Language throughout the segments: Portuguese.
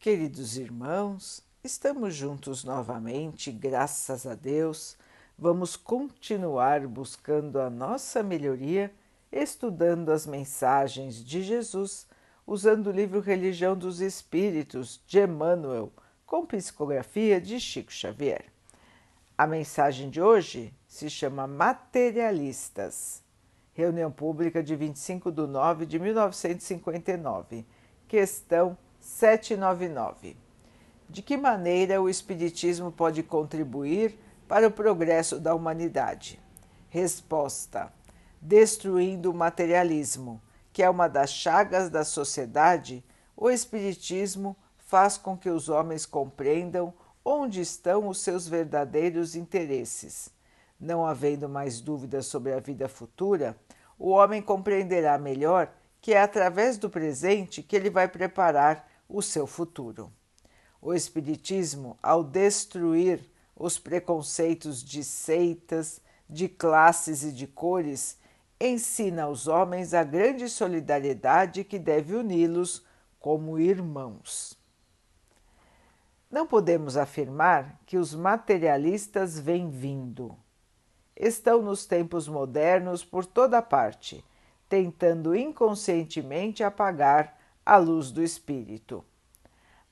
Queridos irmãos, estamos juntos novamente, graças a Deus. Vamos continuar buscando a nossa melhoria, estudando as mensagens de Jesus, usando o livro Religião dos Espíritos de Emmanuel, com psicografia de Chico Xavier. A mensagem de hoje se chama Materialistas. Reunião pública de 25 de nove de 1959. Questão 799. De que maneira o Espiritismo pode contribuir para o progresso da humanidade? Resposta: destruindo o materialismo, que é uma das chagas da sociedade, o Espiritismo faz com que os homens compreendam onde estão os seus verdadeiros interesses. Não havendo mais dúvidas sobre a vida futura, o homem compreenderá melhor que é através do presente que ele vai preparar o seu futuro. O Espiritismo, ao destruir os preconceitos de seitas, de classes e de cores, ensina aos homens a grande solidariedade que deve uni-los como irmãos. Não podemos afirmar que os materialistas vêm vindo estão nos tempos modernos por toda parte, tentando inconscientemente apagar a luz do espírito.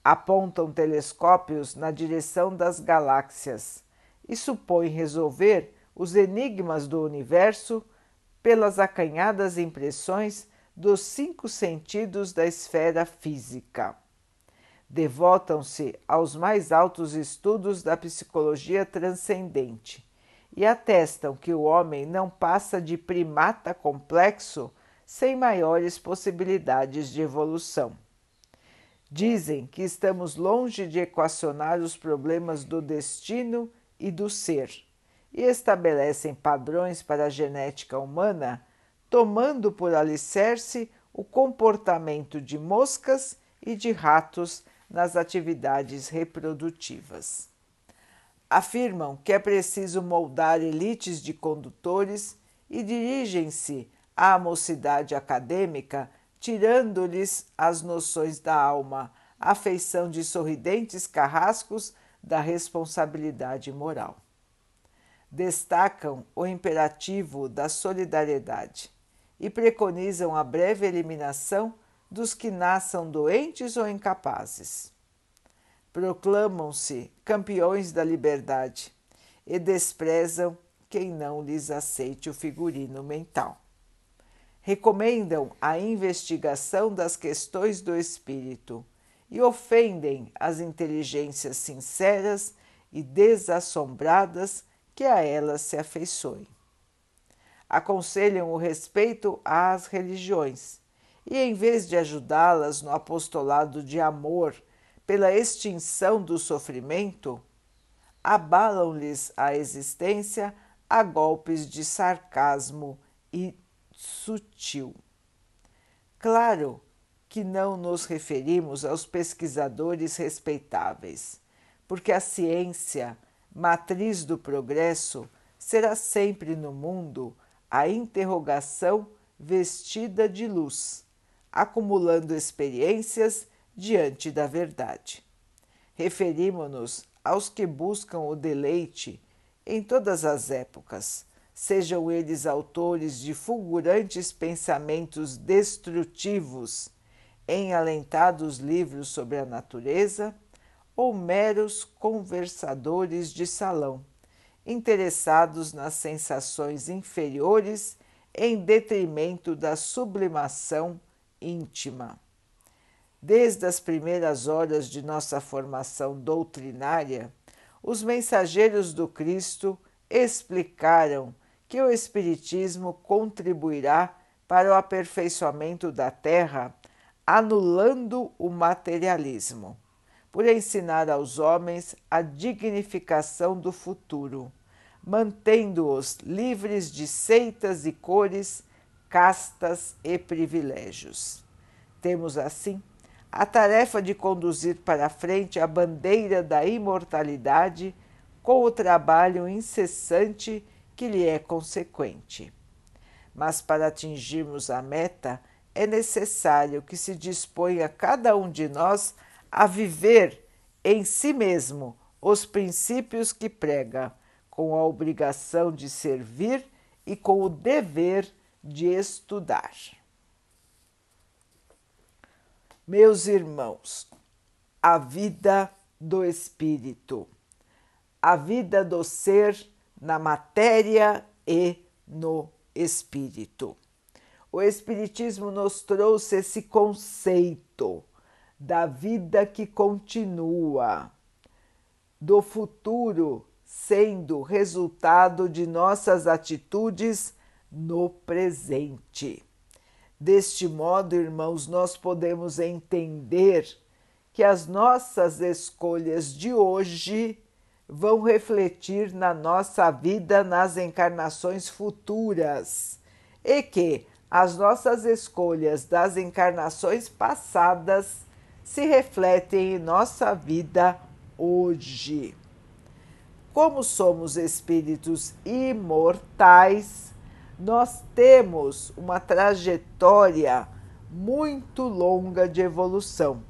Apontam telescópios na direção das galáxias e supõem resolver os enigmas do universo pelas acanhadas impressões dos cinco sentidos da esfera física. Devotam-se aos mais altos estudos da psicologia transcendente e atestam que o homem não passa de primata complexo sem maiores possibilidades de evolução. Dizem que estamos longe de equacionar os problemas do destino e do ser e estabelecem padrões para a genética humana, tomando por alicerce o comportamento de moscas e de ratos nas atividades reprodutivas afirmam que é preciso moldar elites de condutores e dirigem-se à mocidade acadêmica, tirando-lhes as noções da alma, a feição de sorridentes carrascos da responsabilidade moral. Destacam o imperativo da solidariedade e preconizam a breve eliminação dos que nasçam doentes ou incapazes proclamam-se campeões da liberdade e desprezam quem não lhes aceite o figurino mental. Recomendam a investigação das questões do espírito e ofendem as inteligências sinceras e desassombradas que a elas se afeiçoem. Aconselham o respeito às religiões e, em vez de ajudá-las no apostolado de amor pela extinção do sofrimento, abalam-lhes a existência a golpes de sarcasmo e sutil. Claro que não nos referimos aos pesquisadores respeitáveis, porque a ciência, matriz do progresso, será sempre no mundo a interrogação vestida de luz, acumulando experiências diante da verdade. Referimos-nos aos que buscam o deleite em todas as épocas, sejam eles autores de fulgurantes pensamentos destrutivos em alentados livros sobre a natureza, ou meros conversadores de salão, interessados nas sensações inferiores em detrimento da sublimação íntima. Desde as primeiras horas de nossa formação doutrinária, os mensageiros do Cristo explicaram que o Espiritismo contribuirá para o aperfeiçoamento da Terra, anulando o materialismo, por ensinar aos homens a dignificação do futuro, mantendo-os livres de seitas e cores, castas e privilégios. Temos assim a tarefa de conduzir para frente a bandeira da imortalidade com o trabalho incessante que lhe é consequente. Mas para atingirmos a meta, é necessário que se disponha cada um de nós a viver em si mesmo os princípios que prega, com a obrigação de servir e com o dever de estudar. Meus irmãos, a vida do espírito, a vida do ser na matéria e no espírito. O Espiritismo nos trouxe esse conceito da vida que continua, do futuro sendo resultado de nossas atitudes no presente. Deste modo, irmãos, nós podemos entender que as nossas escolhas de hoje vão refletir na nossa vida nas encarnações futuras e que as nossas escolhas das encarnações passadas se refletem em nossa vida hoje. Como somos espíritos imortais, nós temos uma trajetória muito longa de evolução.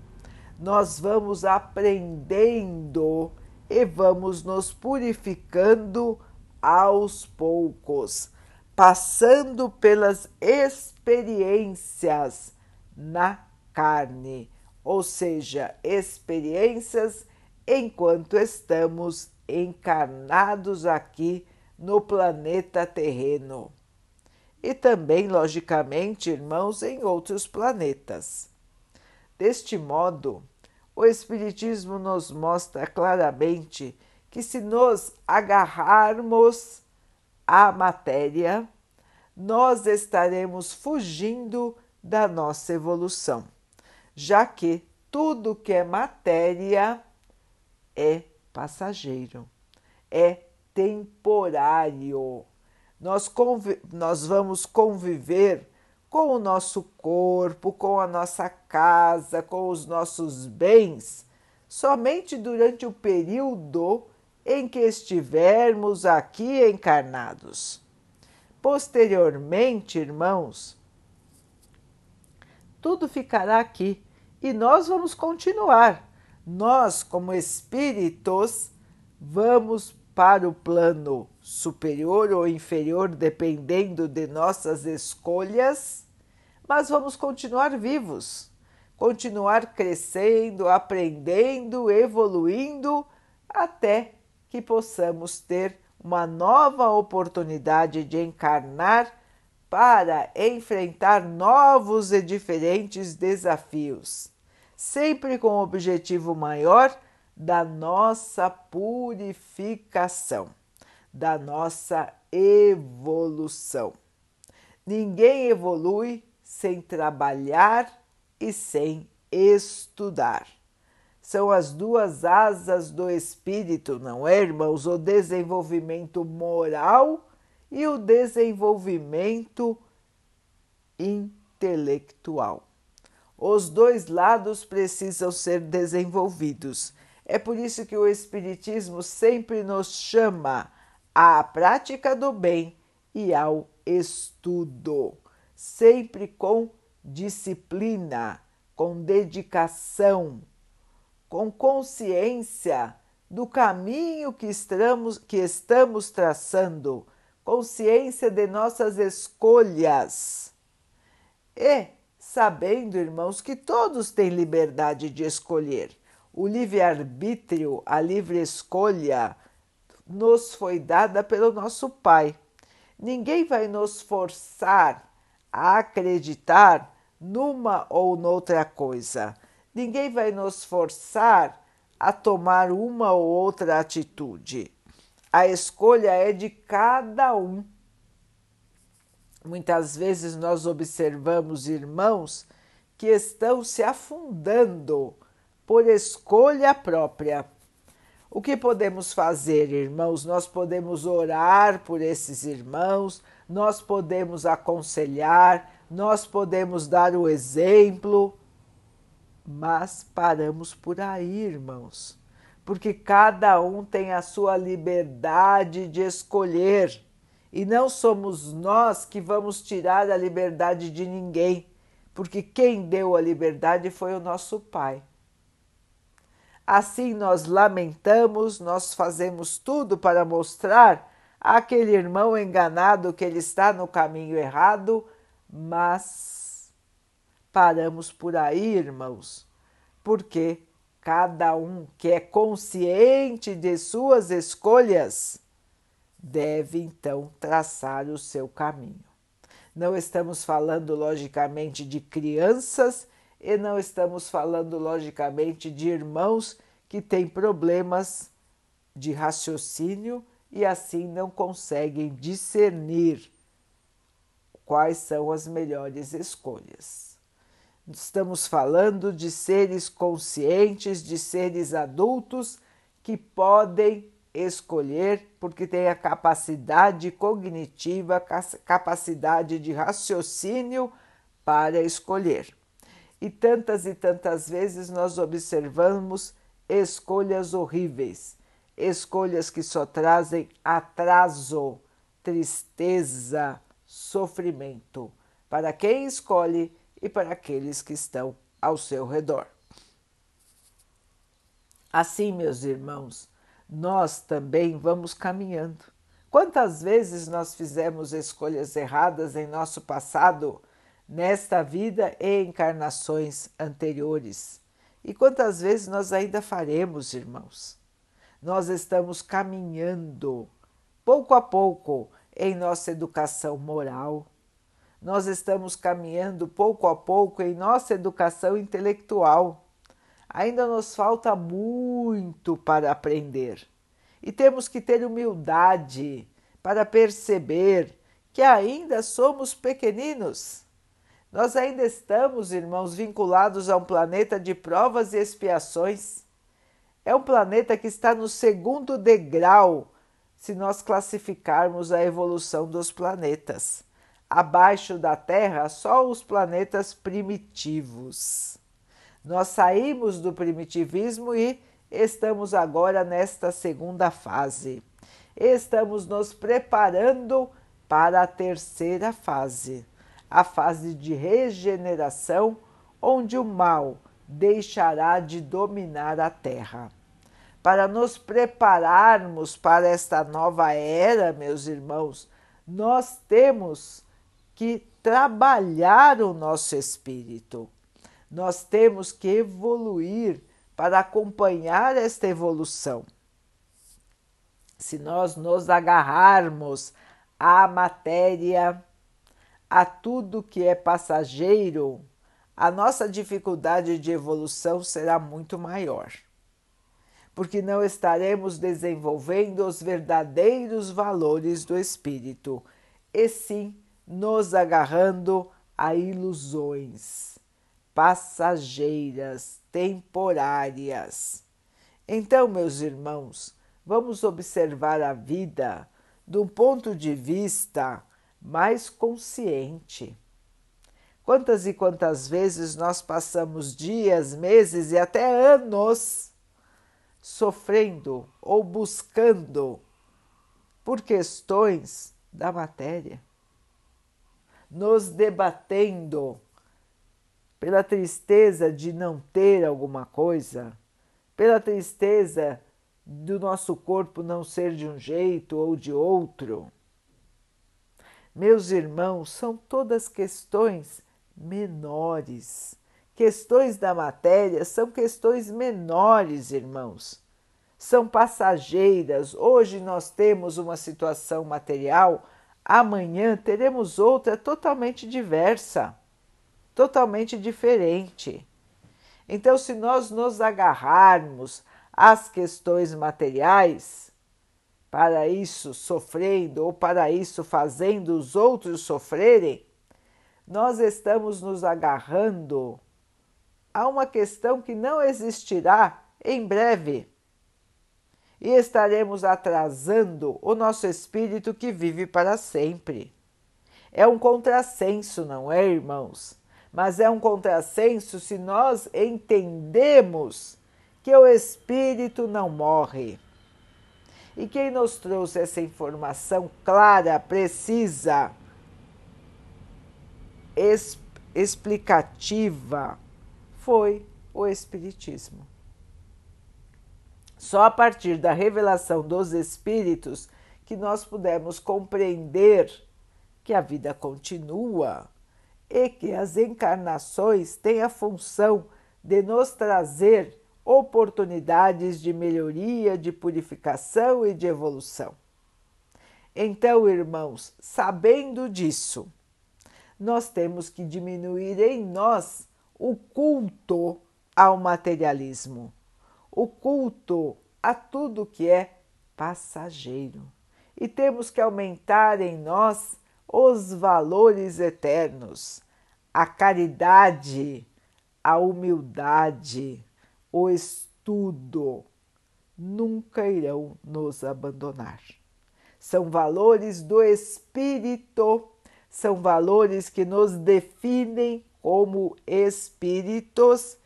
Nós vamos aprendendo e vamos nos purificando aos poucos, passando pelas experiências na carne, ou seja, experiências enquanto estamos encarnados aqui no planeta terreno. E também, logicamente, irmãos, em outros planetas. Deste modo, o Espiritismo nos mostra claramente que, se nos agarrarmos à matéria, nós estaremos fugindo da nossa evolução, já que tudo que é matéria é passageiro, é temporário. Nós, nós vamos conviver com o nosso corpo, com a nossa casa, com os nossos bens, somente durante o período em que estivermos aqui encarnados. Posteriormente, irmãos, tudo ficará aqui e nós vamos continuar. Nós, como espíritos, vamos para o plano superior ou inferior, dependendo de nossas escolhas mas vamos continuar vivos, continuar crescendo, aprendendo, evoluindo, até que possamos ter uma nova oportunidade de encarnar para enfrentar novos e diferentes desafios, sempre com o objetivo maior da nossa purificação, da nossa evolução. Ninguém evolui sem trabalhar e sem estudar. São as duas asas do espírito, não é, irmãos? O desenvolvimento moral e o desenvolvimento intelectual. Os dois lados precisam ser desenvolvidos. É por isso que o Espiritismo sempre nos chama à prática do bem e ao estudo sempre com disciplina, com dedicação, com consciência do caminho que estamos, que estamos traçando, consciência de nossas escolhas. E sabendo, irmãos, que todos têm liberdade de escolher. O livre-arbítrio, a livre escolha, nos foi dada pelo nosso Pai. Ninguém vai nos forçar a acreditar numa ou noutra coisa. Ninguém vai nos forçar a tomar uma ou outra atitude. A escolha é de cada um. Muitas vezes nós observamos irmãos que estão se afundando por escolha própria. O que podemos fazer, irmãos? Nós podemos orar por esses irmãos, nós podemos aconselhar, nós podemos dar o exemplo, mas paramos por aí, irmãos, porque cada um tem a sua liberdade de escolher. E não somos nós que vamos tirar a liberdade de ninguém, porque quem deu a liberdade foi o nosso Pai. Assim nós lamentamos, nós fazemos tudo para mostrar àquele irmão enganado que ele está no caminho errado, mas paramos por aí, irmãos, porque cada um que é consciente de suas escolhas deve então traçar o seu caminho. Não estamos falando, logicamente, de crianças e não estamos falando, logicamente, de irmãos que têm problemas de raciocínio e assim não conseguem discernir quais são as melhores escolhas. Estamos falando de seres conscientes, de seres adultos que podem escolher porque têm a capacidade cognitiva, capacidade de raciocínio para escolher. E tantas e tantas vezes nós observamos escolhas horríveis, escolhas que só trazem atraso, tristeza, sofrimento para quem escolhe e para aqueles que estão ao seu redor. Assim, meus irmãos, nós também vamos caminhando. Quantas vezes nós fizemos escolhas erradas em nosso passado, nesta vida e encarnações anteriores? E quantas vezes nós ainda faremos, irmãos? Nós estamos caminhando, pouco a pouco, em nossa educação moral. Nós estamos caminhando pouco a pouco em nossa educação intelectual. Ainda nos falta muito para aprender e temos que ter humildade para perceber que ainda somos pequeninos. Nós ainda estamos, irmãos, vinculados a um planeta de provas e expiações. É um planeta que está no segundo degrau se nós classificarmos a evolução dos planetas. Abaixo da Terra, só os planetas primitivos. Nós saímos do primitivismo e estamos agora nesta segunda fase. Estamos nos preparando para a terceira fase, a fase de regeneração, onde o mal deixará de dominar a Terra para nos prepararmos para esta nova era, meus irmãos, nós temos que trabalhar o nosso espírito. Nós temos que evoluir para acompanhar esta evolução. Se nós nos agarrarmos à matéria, a tudo que é passageiro, a nossa dificuldade de evolução será muito maior porque não estaremos desenvolvendo os verdadeiros valores do espírito, e sim nos agarrando a ilusões passageiras, temporárias. Então, meus irmãos, vamos observar a vida de um ponto de vista mais consciente. Quantas e quantas vezes nós passamos dias, meses e até anos sofrendo ou buscando por questões da matéria, nos debatendo pela tristeza de não ter alguma coisa, pela tristeza do nosso corpo não ser de um jeito ou de outro. Meus irmãos, são todas questões menores Questões da matéria são questões menores, irmãos. São passageiras. Hoje nós temos uma situação material, amanhã teremos outra totalmente diversa, totalmente diferente. Então, se nós nos agarrarmos às questões materiais, para isso sofrendo ou para isso fazendo os outros sofrerem, nós estamos nos agarrando a uma questão que não existirá em breve. E estaremos atrasando o nosso espírito que vive para sempre. É um contrassenso, não é, irmãos? Mas é um contrassenso se nós entendemos que o espírito não morre. E quem nos trouxe essa informação clara, precisa, explicativa, foi o Espiritismo. Só a partir da revelação dos Espíritos que nós pudemos compreender que a vida continua e que as encarnações têm a função de nos trazer oportunidades de melhoria, de purificação e de evolução. Então, irmãos, sabendo disso, nós temos que diminuir em nós o culto ao materialismo, o culto a tudo que é passageiro. E temos que aumentar em nós os valores eternos, a caridade, a humildade, o estudo. Nunca irão nos abandonar. São valores do espírito, são valores que nos definem como espíritos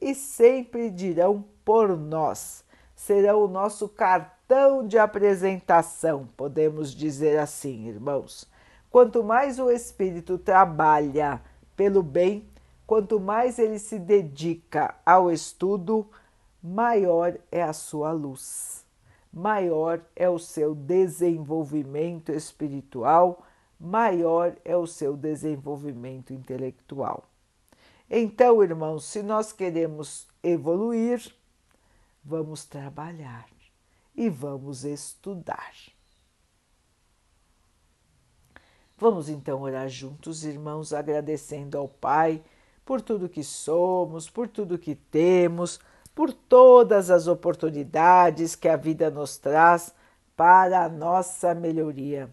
e sempre dirão por nós. Serão o nosso cartão de apresentação, podemos dizer assim, irmãos. Quanto mais o espírito trabalha pelo bem, quanto mais ele se dedica ao estudo, maior é a sua luz, maior é o seu desenvolvimento espiritual, maior é o seu desenvolvimento intelectual. Então, irmãos, se nós queremos evoluir, vamos trabalhar e vamos estudar. Vamos então orar juntos, irmãos, agradecendo ao Pai por tudo que somos, por tudo que temos, por todas as oportunidades que a vida nos traz para a nossa melhoria.